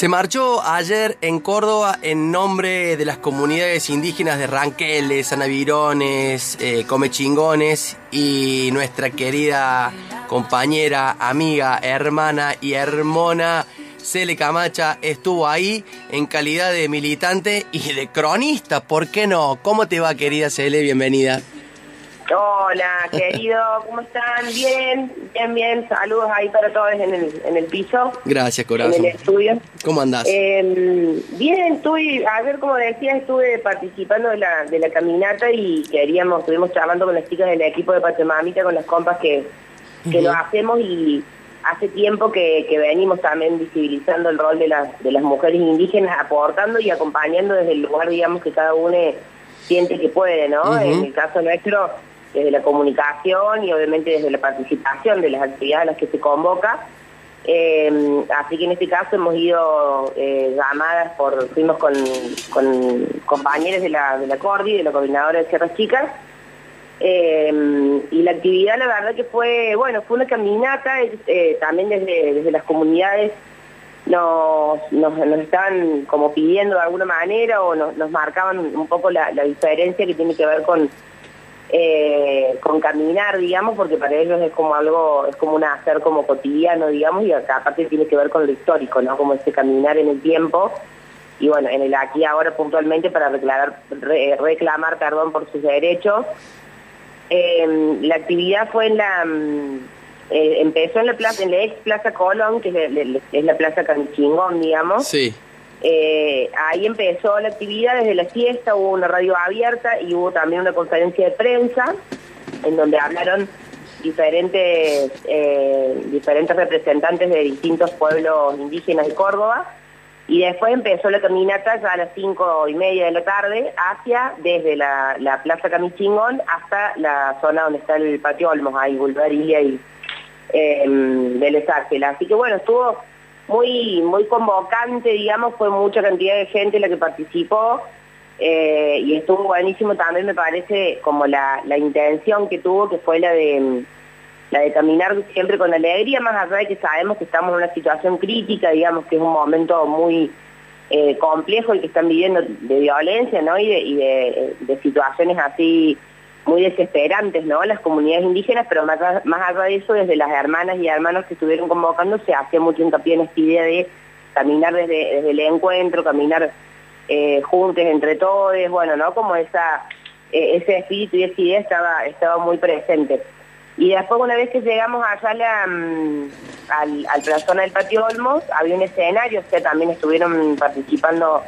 Se marchó ayer en Córdoba en nombre de las comunidades indígenas de Ranqueles, Anavirones, eh, Comechingones y nuestra querida compañera, amiga, hermana y hermona Cele Camacha estuvo ahí en calidad de militante y de cronista, ¿por qué no? ¿Cómo te va querida Cele? Bienvenida. Hola, querido, ¿cómo están? Bien, bien, bien. Saludos ahí para todos en el, en el piso. Gracias, corazón. En el estudio. ¿Cómo andás? Eh, bien, estuve, a ver, como decía, estuve participando de la, de la caminata y queríamos, estuvimos charlando con las chicas del equipo de Pachamamita, con las compas que, que lo hacemos y hace tiempo que, que, venimos también visibilizando el rol de, las de las mujeres indígenas, aportando y acompañando desde el lugar, digamos, que cada uno siente que puede, ¿no? En el caso nuestro desde la comunicación y obviamente desde la participación de las actividades a las que se convoca. Eh, así que en este caso hemos ido eh, llamadas por, fuimos con, compañeros de la, de la Cordi, de la coordinadora de Sierras Chicas, eh, y la actividad la verdad que fue, bueno, fue una caminata, también desde, desde las comunidades nos, nos, estaban como pidiendo de alguna manera o nos, marcaban un poco la diferencia que tiene que ver con eh, con caminar, digamos, porque para ellos es como algo, es como un hacer como cotidiano, digamos, y acá aparte tiene que ver con lo histórico, ¿no? Como ese caminar en el tiempo, y bueno, en el aquí ahora puntualmente para reclamar, reclamar perdón, por sus derechos. Eh, la actividad fue en la... Mm, eh, empezó en la plaza, en la ex Plaza Colón, que es, la Plaza Camichingón, digamos. Sí. Eh, ahí empezó la actividad desde la fiesta, hubo una radio abierta y hubo también una conferencia de prensa en donde hablaron diferentes, eh, diferentes representantes de distintos pueblos indígenas de Córdoba. Y después empezó la caminata ya a las cinco y media de la tarde hacia desde la, Plaza Camichingón hasta la zona donde está el patio Olmos, ahí Bulgarilia y eh, Así que bueno, estuvo muy, muy convocante, digamos, fue mucha cantidad de gente la que participó eh, y estuvo buenísimo también me parece como la, la intención que tuvo, que fue la de la de caminar siempre con alegría, más allá de que sabemos que estamos en una situación crítica, digamos que es un momento muy eh, complejo el que están viviendo de violencia, ¿no? Y y de, de situaciones así muy desesperantes, ¿no? Las comunidades indígenas, pero más, más allá de eso, desde las hermanas y hermanos que estuvieron convocando, se hace mucho hincapié en esta idea de caminar desde, desde el encuentro, caminar eh, juntos entre todos, bueno, ¿no? Como esa, eh, ese espíritu y esa idea estaba, estaba muy presente. Y después, una vez que llegamos allá la, mm, al, al plazón del Patio Olmos, había un escenario, o sea, también estuvieron participando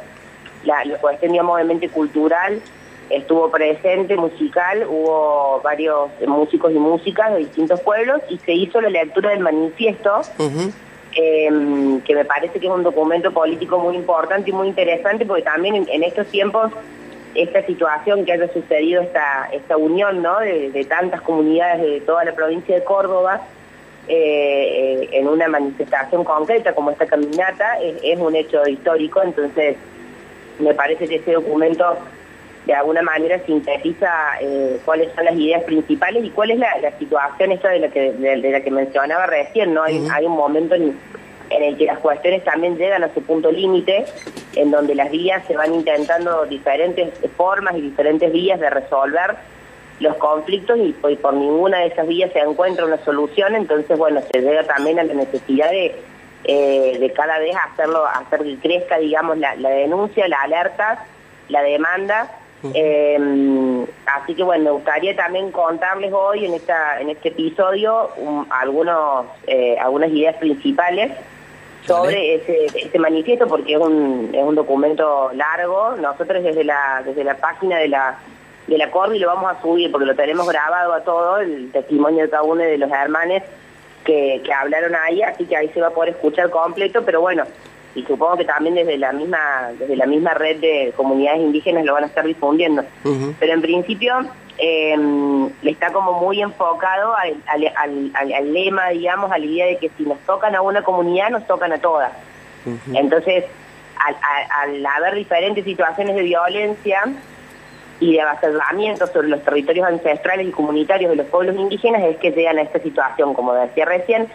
la, la cuestión, digamos, obviamente cultural, estuvo presente musical, hubo varios músicos y músicas de distintos pueblos y se hizo la lectura del manifiesto, em, que me parece que es un documento político muy importante y muy interesante porque también en, estos tiempos esta situación que haya sucedido, esta, esta unión ¿no? de, tantas comunidades de toda la provincia de Córdoba, eh, en una manifestación concreta como esta caminata, es, es un hecho histórico, entonces me parece que ese documento de alguna manera sintetiza eh, cuáles son las ideas principales y cuál es la, situación esta de la que de, la que mencionaba recién, ¿no? Hay, hay un momento en, el que las cuestiones también llegan a su punto límite, en donde las vías se van intentando diferentes formas y diferentes vías de resolver los conflictos y, por ninguna de esas vías se encuentra una solución, entonces bueno, se llega también a la necesidad de, eh, de cada vez hacerlo, hacer que crezca, digamos, la, la denuncia, la alerta, la demanda eh, así que bueno, me gustaría también contarles hoy en esta en este episodio algunos eh, algunas ideas principales sobre ese, ese, manifiesto porque es un, es un documento largo. Nosotros desde la desde la página de la de la Cordi lo vamos a subir porque lo tenemos grabado a todo, el testimonio de cada uno de los hermanos que, que hablaron ahí, así que ahí se va a poder escuchar completo, pero bueno, y supongo que también desde la misma desde la misma red de comunidades indígenas lo van a estar difundiendo. Pero en principio eh, está como muy enfocado al, al, lema, digamos, a la idea de que si nos tocan a una comunidad, nos tocan a todas. Entonces, al, haber diferentes situaciones de violencia y de avasallamiento sobre los territorios ancestrales y comunitarios de los pueblos indígenas, es que llegan a esta situación, como decía recién,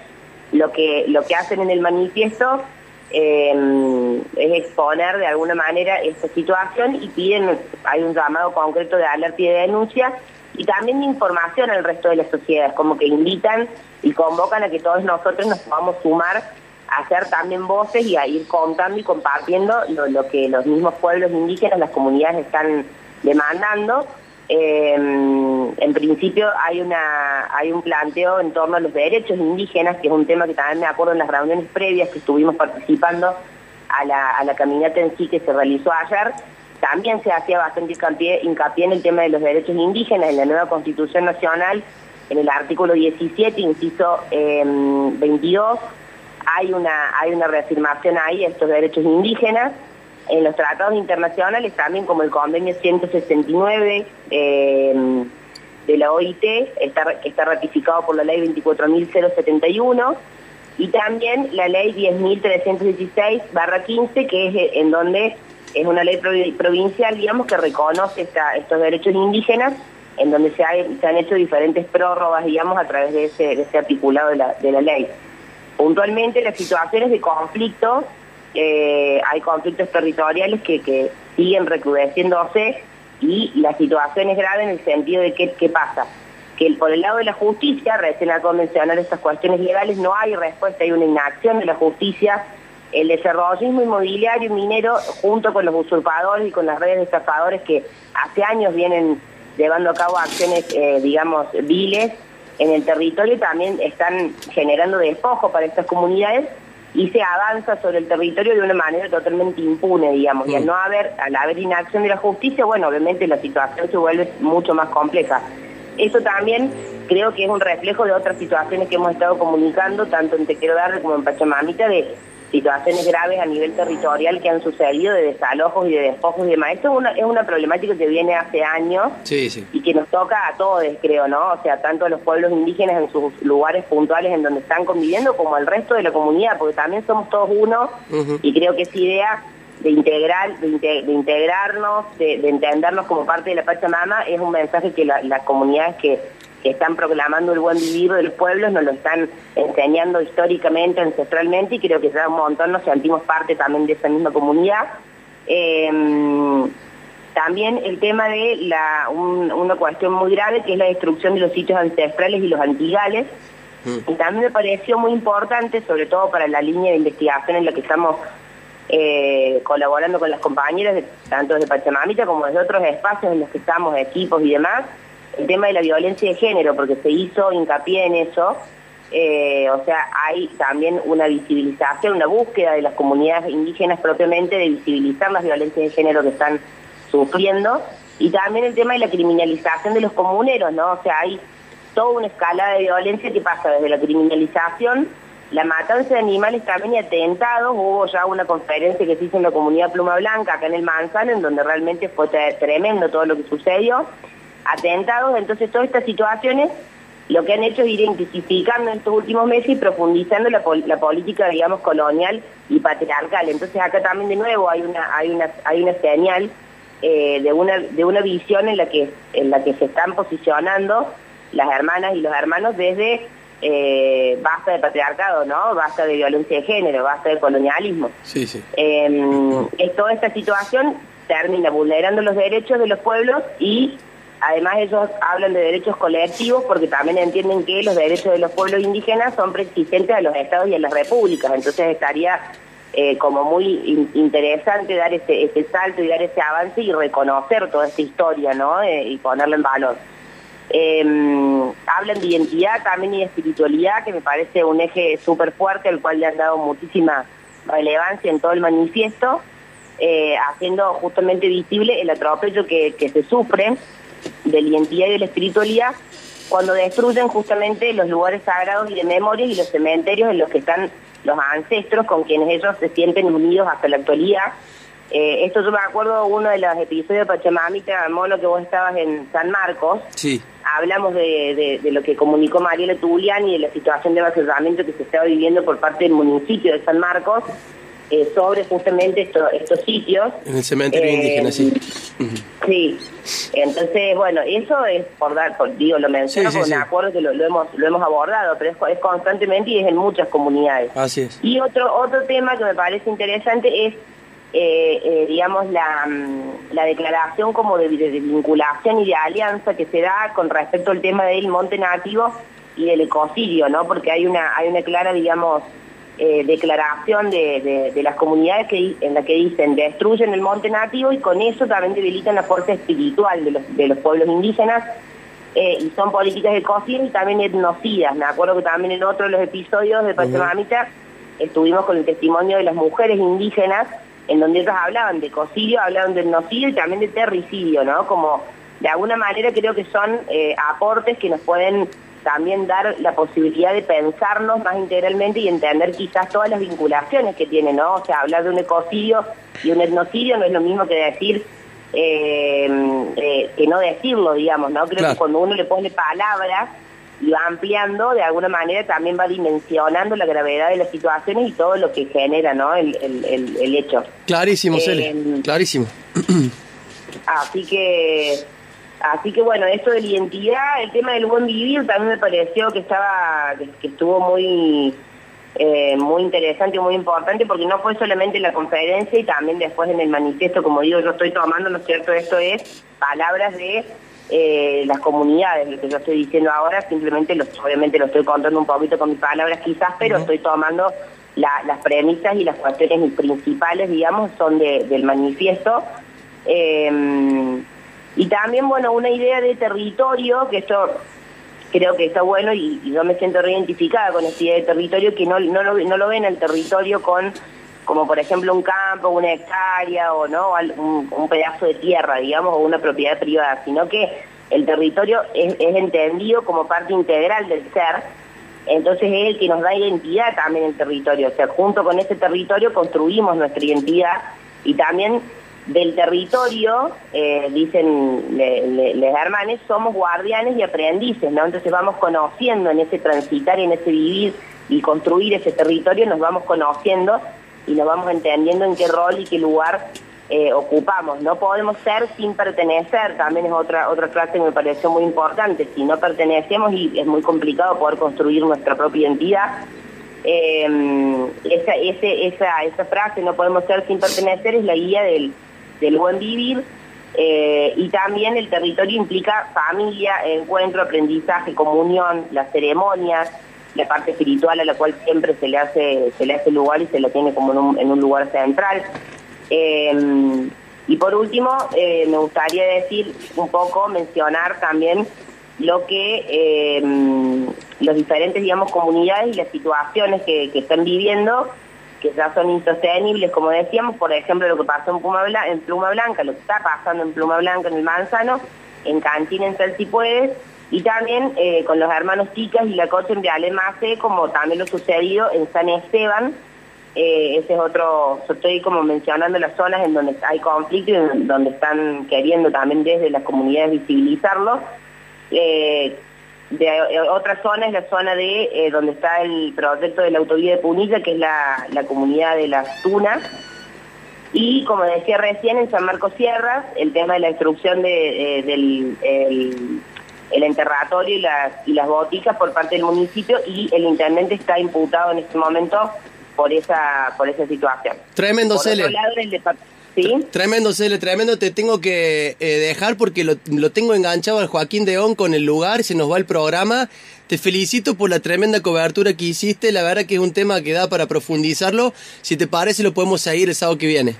lo que, lo que hacen en el manifiesto eh, es exponer de alguna manera esta situación y piden, hay un llamado concreto de alerta y de denuncia y también de información al resto de la sociedad, como que invitan y convocan a que todos nosotros nos podamos sumar a hacer también voces y a ir contando y compartiendo lo que los mismos pueblos indígenas, las comunidades están demandando eh, en principio hay una hay un planteo en torno a los derechos indígenas, que es un tema que también me acuerdo en las reuniones previas que estuvimos participando a la, a la caminata en sí que se realizó ayer. También se hacía bastante hincapié, hincapié en el tema de los derechos indígenas en la nueva Constitución Nacional, en el artículo 17, inciso 22, em, hay una, hay una reafirmación ahí de estos derechos indígenas en los tratados internacionales, también como el convenio 169 eh, de la OIT, está, que está ratificado por la ley 24.071, y también la ley 10.316-15, que es eh, en donde es una ley provincial, digamos, que reconoce estos derechos indígenas, en donde se, se, han hecho diferentes prórrogas, digamos, a través de ese, de ese articulado de la, de la ley. Puntualmente, las situaciones de conflicto eh, hay conflictos territoriales que, que siguen recrudeciéndose y la situación es grave en el sentido de que, ¿qué pasa? Que por el lado de la justicia, recién al mencionar estas cuestiones legales, no hay respuesta, hay una inacción de la justicia. El desarrollismo inmobiliario y minero, junto con los usurpadores y con las redes de estafadores que hace años vienen llevando a cabo acciones, eh, digamos, viles en el territorio, también están generando despojo para estas comunidades y se avanza sobre el territorio de una manera totalmente impune, digamos, y al no haber, al haber inacción de la justicia, bueno, obviamente la situación se vuelve mucho más compleja. Eso también creo que es un reflejo de otras situaciones que hemos estado comunicando, tanto en Te Quiero Darle como en Pachamamita, de situaciones graves a nivel territorial que han sucedido de desalojos y de despojos y demás. Esto es una, es una problemática que viene hace años y que nos toca a todos, creo, ¿no? O sea, tanto a los pueblos indígenas en sus lugares puntuales en donde están conviviendo como al resto de la comunidad, porque también somos todos uno y creo que esa idea de integrar, de, integrarnos, de, entendernos como parte de la Pachamama es un mensaje que las comunidades que que están proclamando el buen vivir de los pueblos, nos lo están enseñando históricamente, ancestralmente, y creo que ya un montón nos sentimos parte también de esa misma comunidad. Em, también el tema de la, una cuestión muy grave, que es la destrucción de los sitios ancestrales y los antigales, mm. y también me pareció muy importante, sobre todo para la línea de investigación en la que estamos eh, colaborando con las compañeras, tanto de Pachamamita como de otros espacios en los que estamos, equipos y demás, el tema de la violencia de género, porque se hizo hincapié en eso, eh, o sea, hay también una visibilización, una búsqueda de las comunidades indígenas propiamente de visibilizar las violencias de género que están sufriendo, y también el tema de la criminalización de los comuneros, ¿no? O sea, hay toda una escala de violencia que pasa desde la criminalización, la matanza de animales también y atentados, hubo ya una conferencia que se hizo en la comunidad Pluma Blanca, acá en el Manzano, en donde realmente fue tremendo todo lo que sucedió, atentados, entonces todas estas situaciones lo que han hecho es ir intensificando en estos últimos meses y profundizando la, política, digamos, colonial y patriarcal. Entonces acá también de nuevo hay una, hay una, hay una señal eh, de una, de una visión en la que, en la que se están posicionando las hermanas y los hermanos desde eh, basta de patriarcado, ¿no? Basta de violencia de género, basta de colonialismo. Sí, sí. Eh, toda esta situación termina vulnerando los derechos de los pueblos y Además ellos hablan de derechos colectivos porque también entienden que los derechos de los pueblos indígenas son preexistentes a los estados y a las repúblicas. Entonces estaría eh, como muy interesante dar ese, ese, salto y dar ese avance y reconocer toda esta historia ¿no? Eh, y ponerla en valor. Em, hablan de identidad también y de espiritualidad, que me parece un eje súper fuerte al cual le han dado muchísima relevancia en todo el manifiesto, eh, haciendo justamente visible el atropello que se sufre de la identidad y de la espiritualidad cuando destruyen justamente los lugares sagrados y de memoria y los cementerios en los que están los ancestros con quienes ellos se sienten unidos hasta la actualidad. Eh, esto yo me acuerdo uno de los episodios de Pachamamita, Mono, que vos estabas en San Marcos. Sí. Hablamos de, de, lo que comunicó Mariela Tuliani y de la situación de vaciamiento que se estaba viviendo por parte del municipio de San Marcos eh, sobre justamente estos sitios. En el cementerio indígena, sí. Sí, entonces, bueno, eso es por dar, digo, lo menciono sí, me acuerdo que lo, hemos, lo hemos abordado, pero es, constantemente y es en muchas comunidades. Así es. Y otro, otro tema que me parece interesante es, eh, eh, digamos, la, mm, la declaración como de, vinculación y de alianza que se da con respecto al tema del monte nativo y del ecocidio, ¿no? Porque hay una, hay una clara, digamos, eh, declaración de, las comunidades que, en la que dicen destruyen el monte nativo y con eso también debilitan la fuerza espiritual de los, de los pueblos indígenas eh, y son políticas de cocina y también etnocidas. Me acuerdo que también en otro de los episodios de Pachamamita estuvimos con el testimonio de las mujeres indígenas en donde ellas hablaban de cocidio, hablaban de etnocidio y también de terricidio, ¿no? Como de alguna manera creo que son eh, aportes que nos pueden también dar la posibilidad de pensarnos más integralmente y entender quizás todas las vinculaciones que tiene, ¿no? O sea, hablar de un ecocidio y un etnocidio no es lo mismo que decir eh, eh, que no decirlo, digamos, ¿no? Creo que cuando uno le pone palabras y va ampliando, de alguna manera también va dimensionando la gravedad de las situaciones y todo lo que genera, ¿no? El, el, hecho. Clarísimo, Cele, eh, clarísimo. Así que Así que bueno, esto de la identidad, el tema del buen vivir también me pareció que estaba, que estuvo muy, eh, muy interesante y muy importante porque no fue solamente en la conferencia y también después en el manifiesto, como digo, yo estoy tomando, ¿no es cierto? Esto es palabras de eh, las comunidades, lo que yo estoy diciendo ahora, simplemente los, obviamente lo estoy contando un poquito con mis palabras quizás, pero estoy tomando las premisas y las cuestiones principales, digamos, son del manifiesto. Eh, y también, bueno, una idea de territorio, que esto creo que está bueno y, yo me siento reidentificada con esta idea de territorio, que no, no, lo, no lo ven el territorio con como por ejemplo un campo, una hectárea o no un, pedazo de tierra, digamos, o una propiedad privada, sino que el territorio es, es, entendido como parte integral del ser, entonces es el que nos da identidad también el territorio, o sea, junto con ese territorio construimos nuestra identidad y también del territorio, eh, dicen les hermanes, somos guardianes y aprendices, ¿no? Entonces vamos conociendo en ese transitar, en ese vivir y construir ese territorio, nos vamos conociendo y nos vamos entendiendo en qué rol y qué lugar eh, ocupamos. No podemos ser sin pertenecer, también es otra otra frase que me pareció muy importante. Si no pertenecemos y es muy complicado poder construir nuestra propia identidad, eh, esa, esa, esa frase, no podemos ser sin pertenecer, es la guía del del buen vivir. Eh, y también el territorio implica familia, encuentro, aprendizaje, comunión, las ceremonias, la parte espiritual a la cual siempre se le hace, se le hace lugar y se lo tiene como en un, lugar central. Eh, y por último, eh, me gustaría decir un poco, mencionar también lo que los diferentes, digamos, comunidades y las situaciones que están viviendo que ya son insostenibles, como decíamos, por ejemplo, lo que pasó en, Pluma Blanca, en lo que está pasando en Pluma Blanca, en el Manzano, en Cantina, en Sal Puedes, y también eh, con los hermanos Chicas y la coche en Mace, como también lo sucedido en San Esteban, eh, ese es otro, yo estoy como mencionando las zonas en donde hay conflicto y donde están queriendo también desde las comunidades visibilizarlo. Eh, de eh, otra zona es la zona de eh, donde está el proyecto de la autovía de Punilla, que es la, comunidad de las Tunas. Y como decía recién, en San Marcos Sierras, el tema de la destrucción de, eh, del el, enterratorio y las, y las boticas por parte del municipio y el intendente está imputado en este momento por esa por esa situación. Tremendo, por otro lado, el Tremendo, Cele, tremendo. Te tengo que eh, dejar porque lo, tengo enganchado al Joaquín Deón con el lugar, se nos va el programa. Te felicito por la tremenda cobertura que hiciste. La verdad que es un tema que da para profundizarlo. Si te parece, lo podemos seguir el sábado que viene.